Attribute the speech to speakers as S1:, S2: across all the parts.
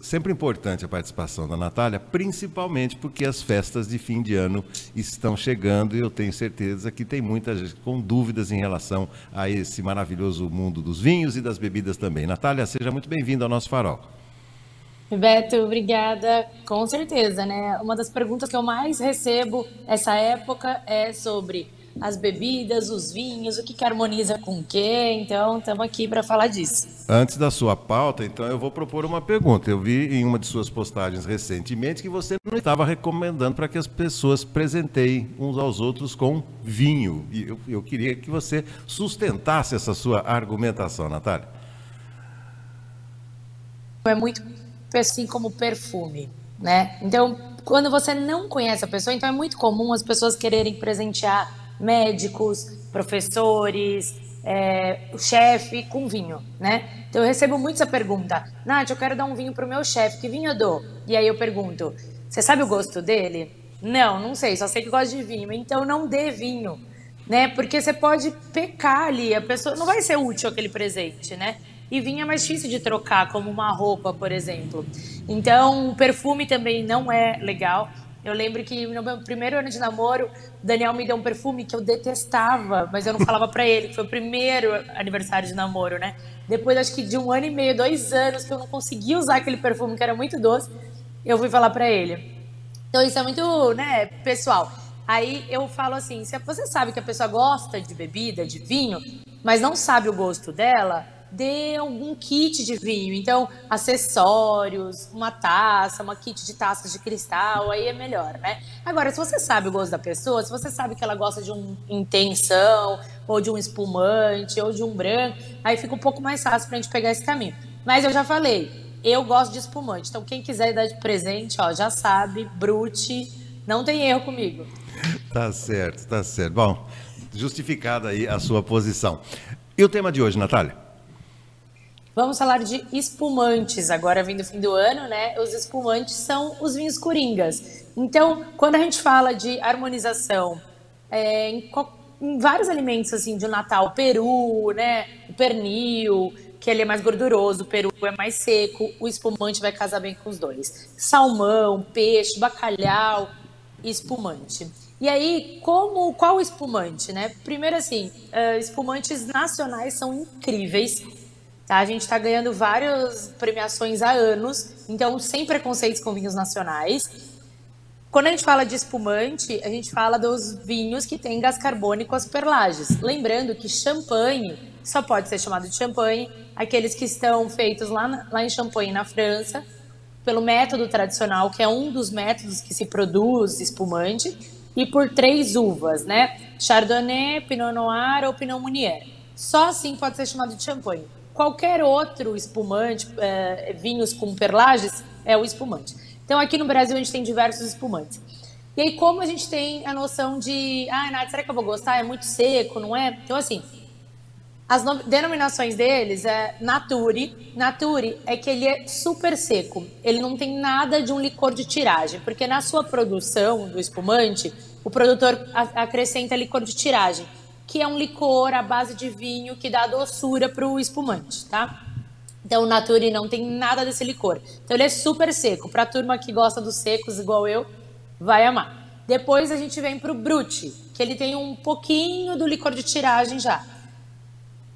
S1: sempre importante a participação da Natália, principalmente porque as festas de fim de ano estão chegando e eu tenho certeza que tem muita gente com dúvidas em relação a esse maravilhoso mundo dos vinhos e das bebidas também. Natália, seja muito bem-vinda ao nosso farol.
S2: Beto, obrigada. Com certeza, né? Uma das perguntas que eu mais recebo essa época é sobre as bebidas, os vinhos, o que, que harmoniza com o quê. Então, estamos aqui para falar disso.
S1: Antes da sua pauta, então, eu vou propor uma pergunta. Eu vi em uma de suas postagens recentemente que você não estava recomendando para que as pessoas presenteiem uns aos outros com vinho. E eu, eu queria que você sustentasse essa sua argumentação, Natália.
S2: É muito assim como perfume, né? Então, quando você não conhece a pessoa, então é muito comum as pessoas quererem presentear médicos, professores, é, o chefe com vinho, né? Então eu recebo muito essa pergunta, Nath, eu quero dar um vinho pro meu chefe, que vinho eu dou? E aí eu pergunto, você sabe o gosto dele? Não, não sei, só sei que gosta de vinho, então não dê vinho, né? Porque você pode pecar ali, a pessoa não vai ser útil aquele presente, né? E vinho é mais difícil de trocar, como uma roupa, por exemplo. Então, o perfume também não é legal. Eu lembro que no meu primeiro ano de namoro, o Daniel me deu um perfume que eu detestava, mas eu não falava para ele. Foi o primeiro aniversário de namoro, né? Depois, acho que de um ano e meio, dois anos, que eu não conseguia usar aquele perfume que era muito doce, eu fui falar para ele. Então, isso é muito, né, pessoal. Aí eu falo assim: se você sabe que a pessoa gosta de bebida, de vinho, mas não sabe o gosto dela, dê algum kit de vinho. Então, acessórios, uma taça, uma kit de taças de cristal, aí é melhor, né? Agora, se você sabe o gosto da pessoa, se você sabe que ela gosta de um intenção, ou de um espumante, ou de um branco, aí fica um pouco mais fácil pra gente pegar esse caminho. Mas eu já falei, eu gosto de espumante. Então, quem quiser dar de presente, ó, já sabe, Brute, não tem erro comigo.
S1: Tá certo, tá certo. Bom, justificada aí a sua posição. E o tema de hoje, Natália?
S2: Vamos falar de espumantes. Agora, vindo o fim do ano, né? Os espumantes são os vinhos coringas. Então, quando a gente fala de harmonização é, em, em, vários alimentos, assim, de Natal, peru, né? O pernil, que ele é mais gorduroso, o peru é mais seco, o espumante vai casar bem com os dois. Salmão, peixe, bacalhau espumante. E aí, como qual espumante, né? Primeiro assim, uh, espumantes nacionais são incríveis Tá? A gente está ganhando várias premiações há anos, então sem preconceitos com vinhos nacionais. Quando a gente fala de espumante, a gente fala dos vinhos que têm gás carbônico as perlages. Lembrando que champanhe só pode ser chamado de champanhe aqueles que estão feitos lá, lá em Champagne, na França, pelo método tradicional, que é um dos métodos que se produz espumante, e por três uvas, né? Chardonnay, Pinot Noir ou Pinot Meunier. Só assim pode ser chamado de champanhe qualquer outro espumante, é, vinhos com perlages, é o espumante. Então, aqui no Brasil, a gente tem diversos espumantes. E aí, como a gente tem a noção de, ah, Nath, será que eu vou gostar? É muito seco, não é? Então, assim, as denominações deles é Nature. Nature é que ele é super seco. Ele não tem nada de um licor de tiragem, porque na sua produção do espumante, o produtor acrescenta licor de tiragem que é um licor à base de vinho que dá doçura para o espumante, tá? Então, o Nature não tem nada desse licor. Então, ele é super seco. Para a turma que gosta dos secos, igual eu, vai amar. Depois, a gente vem para o Brut, que ele tem um pouquinho do licor de tiragem já.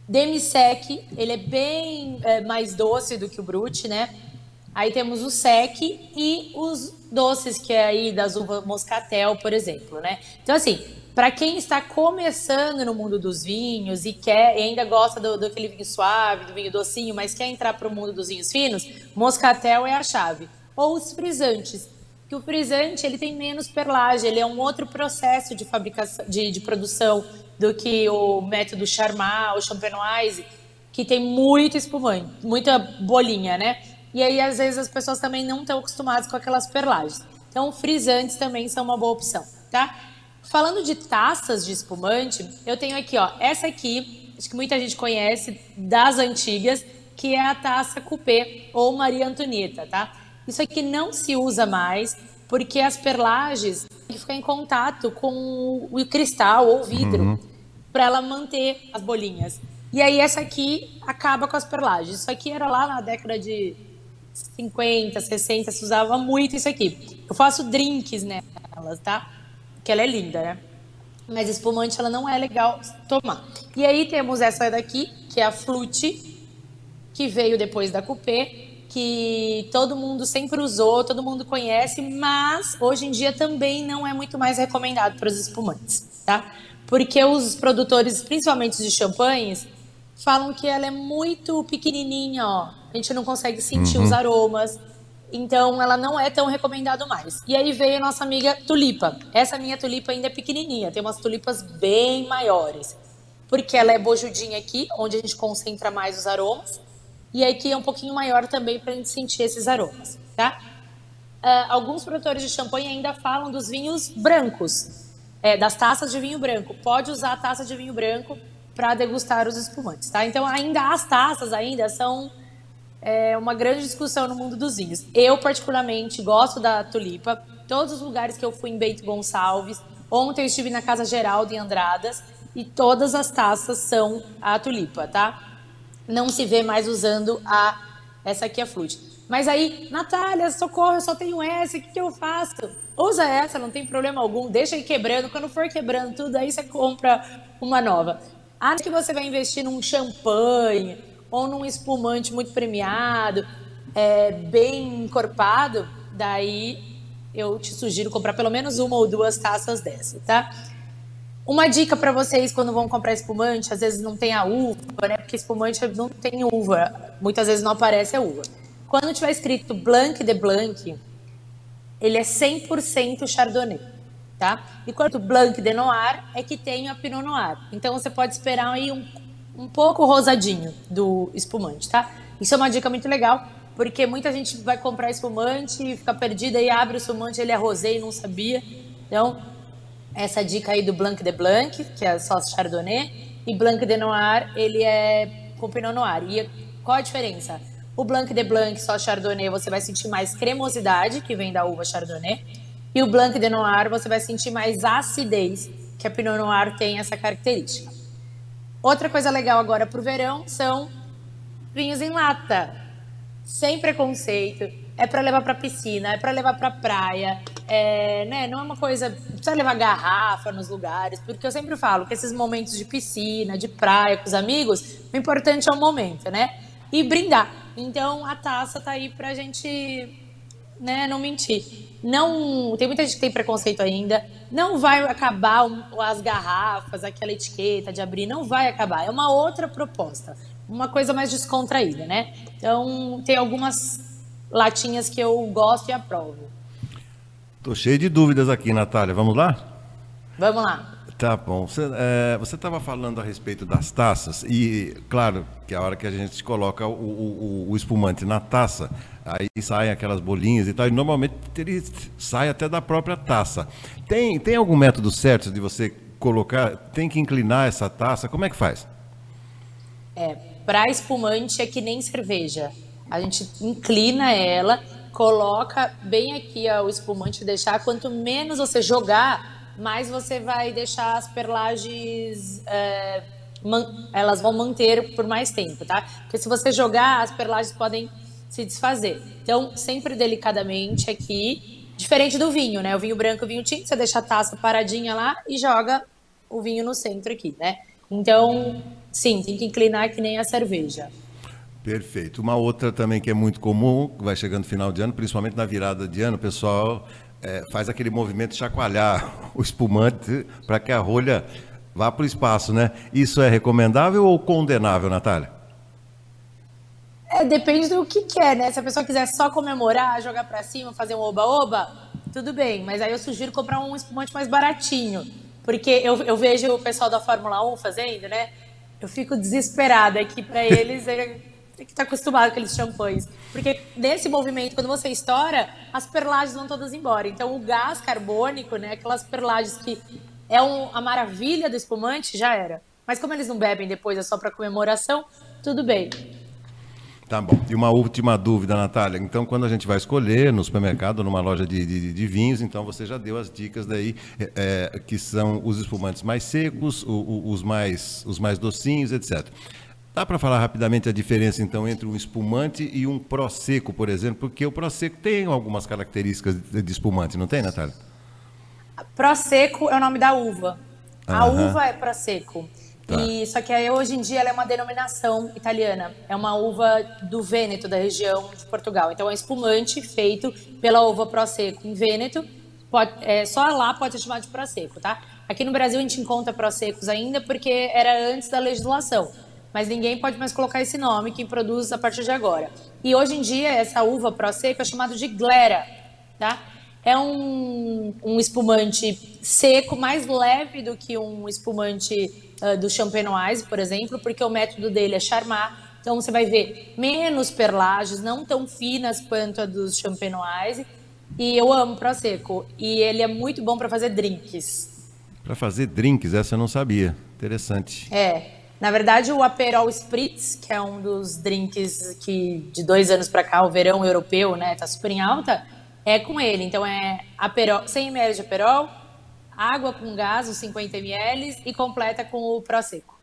S2: Demi-sec, ele é bem é, mais doce do que o Brut, né? Aí temos o sec e os doces, que é aí das uvas moscatel, por exemplo, né? Então, assim, para quem está começando no mundo dos vinhos e quer e ainda gosta do, do aquele vinho suave, do vinho docinho, mas quer entrar para o mundo dos vinhos finos, moscatel é a chave. Ou os frisantes, que o frisante ele tem menos perlagem, ele é um outro processo de fabricação, de, de produção do que o método Charmat, o Champenoise, que tem muito espumante, muita bolinha, né? E aí às vezes as pessoas também não estão acostumadas com aquelas perlagens. Então frisantes também são uma boa opção, tá? Falando de taças de espumante, eu tenho aqui, ó, essa aqui, acho que muita gente conhece, das antigas, que é a taça coupé ou Maria Antonieta, tá? Isso aqui não se usa mais porque as perlages têm que ficar em contato com o cristal ou vidro uhum. para ela manter as bolinhas. E aí essa aqui acaba com as perlages. Isso aqui era lá na década de 50, 60, se usava muito isso aqui. Eu faço drinks nelas, tá? Que ela é linda, né? Mas espumante ela não é legal tomar. E aí temos essa daqui, que é a Flute, que veio depois da Coupé, que todo mundo sempre usou, todo mundo conhece, mas hoje em dia também não é muito mais recomendado para os espumantes, tá? Porque os produtores, principalmente de champanhes, falam que ela é muito pequenininha, ó. A gente não consegue sentir uhum. os aromas. Então, ela não é tão recomendada mais. E aí veio a nossa amiga tulipa. Essa minha tulipa ainda é pequenininha, tem umas tulipas bem maiores. Porque ela é bojudinha aqui, onde a gente concentra mais os aromas. E aqui é um pouquinho maior também para a gente sentir esses aromas, tá? Uh, alguns produtores de champanhe ainda falam dos vinhos brancos, é, das taças de vinho branco. Pode usar a taça de vinho branco para degustar os espumantes, tá? Então, ainda as taças ainda são é, uma grande discussão no mundo dos vinhos. Eu, particularmente, gosto da tulipa. Todos os lugares que eu fui em Bento Gonçalves, ontem eu estive na Casa Geraldo em Andradas, e todas as taças são a tulipa, tá? Não se vê mais usando a essa aqui, a flute. Mas aí, Natália, socorro, eu só tenho essa, o que, que eu faço? Usa essa, não tem problema algum, deixa aí quebrando. Quando for quebrando tudo, aí você compra uma nova. Acho que você vai investir num champanhe ou num espumante muito premiado, é, bem encorpado, daí eu te sugiro comprar pelo menos uma ou duas taças dessa, tá? Uma dica para vocês quando vão comprar espumante, às vezes não tem a uva, né? Porque espumante não tem uva, muitas vezes não aparece a uva. Quando tiver escrito Blanc de Blanc, ele é 100% Chardonnay tá? Enquanto o Blanc de Noir é que tem a Pinot Noir. Então você pode esperar aí um, um pouco rosadinho do espumante, tá? Isso é uma dica muito legal, porque muita gente vai comprar espumante e fica perdida e abre o espumante, ele é rosé e não sabia. Então, essa dica aí do Blanc de Blanc, que é só Chardonnay, e Blanc de Noir, ele é com Pinot Noir. E qual a diferença? O Blanc de Blanc, só Chardonnay, você vai sentir mais cremosidade, que vem da uva Chardonnay. E o Blanc de Noir você vai sentir mais acidez, que a Pinot Noir tem essa característica. Outra coisa legal agora para o verão são vinhos em lata, sem preconceito. É para levar para piscina, é para levar para praia, é, né? Não é uma coisa precisa levar garrafa nos lugares, porque eu sempre falo que esses momentos de piscina, de praia com os amigos, o importante é o momento, né? E brindar. Então a taça tá aí para a gente né, não mentir. Não, tem muita gente que tem preconceito ainda. Não vai acabar as garrafas, aquela etiqueta de abrir, não vai acabar. É uma outra proposta, uma coisa mais descontraída, né? Então, tem algumas latinhas que eu gosto e aprovo.
S1: Tô cheio de dúvidas aqui, Natália. Vamos lá?
S2: Vamos lá.
S1: Tá bom. Você estava é, falando a respeito das taças e, claro, que a hora que a gente coloca o, o, o, espumante na taça, aí saem aquelas bolinhas e tal, e normalmente ele sai até da própria taça. Tem, tem algum método certo de você colocar, tem que inclinar essa taça? Como é que faz?
S2: É, para espumante é que nem cerveja. A gente inclina ela, coloca bem aqui ó, o espumante, deixar quanto menos você jogar mais você vai deixar as perlagens. É, elas vão manter por mais tempo, tá? Porque se você jogar, as perlagens podem se desfazer. Então, sempre delicadamente aqui, diferente do vinho, né? O vinho branco, o vinho tinto, você deixa a taça paradinha lá e joga o vinho no centro aqui, né? Então, sim, tem que inclinar que nem a cerveja.
S1: Perfeito. Uma outra também que é muito comum, vai chegando no final de ano, principalmente na virada de ano, o pessoal é, faz aquele movimento chacoalhar o espumante para que a rolha vá para o espaço, né? Isso é recomendável ou condenável, Natália?
S2: É, depende do que quer, né? Se a pessoa quiser só comemorar, jogar para cima, fazer um oba-oba, tudo bem. Mas aí eu sugiro comprar um espumante mais baratinho. Porque eu, eu vejo o pessoal da Fórmula 1 fazendo, né? Eu fico desesperada que para eles é tem que estar acostumado com aqueles champanhes. Porque nesse movimento, quando você estoura, as perlagens vão todas embora. Então, o gás carbônico, né, aquelas perlagens que é um, a maravilha do espumante, já era. Mas como eles não bebem depois, é só para comemoração, tudo bem.
S1: Tá bom. E uma última dúvida, Natália. Então, quando a gente vai escolher no supermercado, numa loja de, de, de vinhos, então você já deu as dicas daí, é, é que são os espumantes mais secos, o, o, os, mais, os mais docinhos, etc. Dá para falar rapidamente a diferença, então, entre um espumante e um prosecco, por exemplo? Porque o prosecco tem algumas características de espumante, não tem, Natália?
S2: Prosecco é o nome da uva. A uva é prosecco. Tá. E, só que hoje em dia ela é uma denominação italiana. É uma uva do Vêneto, da região de Portugal. Então é um espumante feito pela uva prosecco em Vêneto. Pode, é, só lá pode ser chamado de prosecco, tá? Aqui no Brasil a gente encontra proseccos ainda porque era antes da legislação mas ninguém pode mais colocar esse nome, quem produz a partir de agora. E hoje em dia, essa uva Prosecco é chamada de glera, tá? É um, um espumante seco, mais leve do que um espumante uh, do Champenoise, por exemplo, porque o método dele é charmar. Então você vai ver menos perlages, não tão finas quanto a dos Champenoise. E eu amo Prosecco. E ele é muito bom para fazer drinks.
S1: Para fazer drinks, essa eu não sabia. Interessante.
S2: É. Na verdade, o Aperol Spritz, que é um dos drinks que de dois anos para cá, o verão europeu, né, tá super em alta, é com ele. Então é Aperol, 100 ml de Aperol, água com gás, os 50 ml e completa com o Prosecco.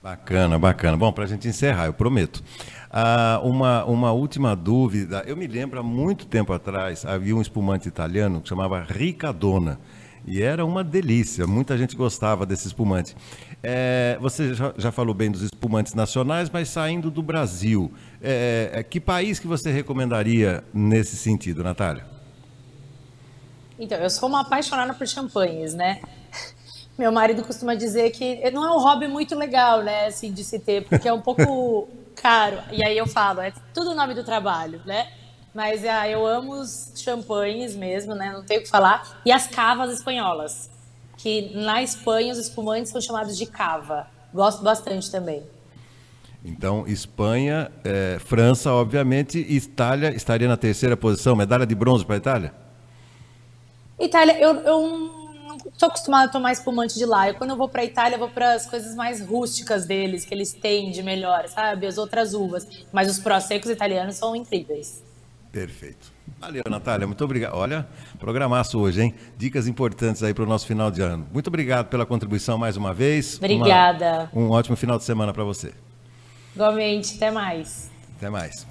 S1: Bacana, bacana. Bom, para a gente encerrar, eu prometo. Ah, uma, uma última dúvida. Eu me lembro, há muito tempo atrás, havia um espumante italiano que chamava Ricadona. E era uma delícia, muita gente gostava desse espumante. É, você já, já, falou bem dos espumantes nacionais, mas saindo do Brasil, é, é, que país que você recomendaria nesse sentido, Natália?
S2: Então, eu sou uma apaixonada por champanhes, né? Meu marido costuma dizer que não é um hobby muito legal, né, assim, de se ter, porque é um pouco caro. E aí eu falo, é tudo o nome do trabalho, né? Mas ah, eu amo os champanhes mesmo, né? Não tenho o que falar. E as cavas espanholas, que na Espanha os espumantes são chamados de cava. Gosto bastante também.
S1: Então, Espanha, é, França, obviamente, e Itália estaria na terceira posição. Medalha de bronze para a Itália?
S2: Itália, eu, eu não estou acostumada a tomar espumante de lá. Eu, quando eu vou para a Itália, eu vou para as coisas mais rústicas deles, que eles têm de melhor, sabe? As outras uvas. Mas os prosecos italianos são incríveis.
S1: Perfeito. Valeu, Natália. Muito obrigado. Olha, programaço hoje, hein? Dicas importantes aí para o nosso final de ano. Muito obrigado pela contribuição mais uma vez.
S2: Obrigada.
S1: Uma, um ótimo final de semana para você.
S2: Igualmente. Até mais.
S1: Até mais.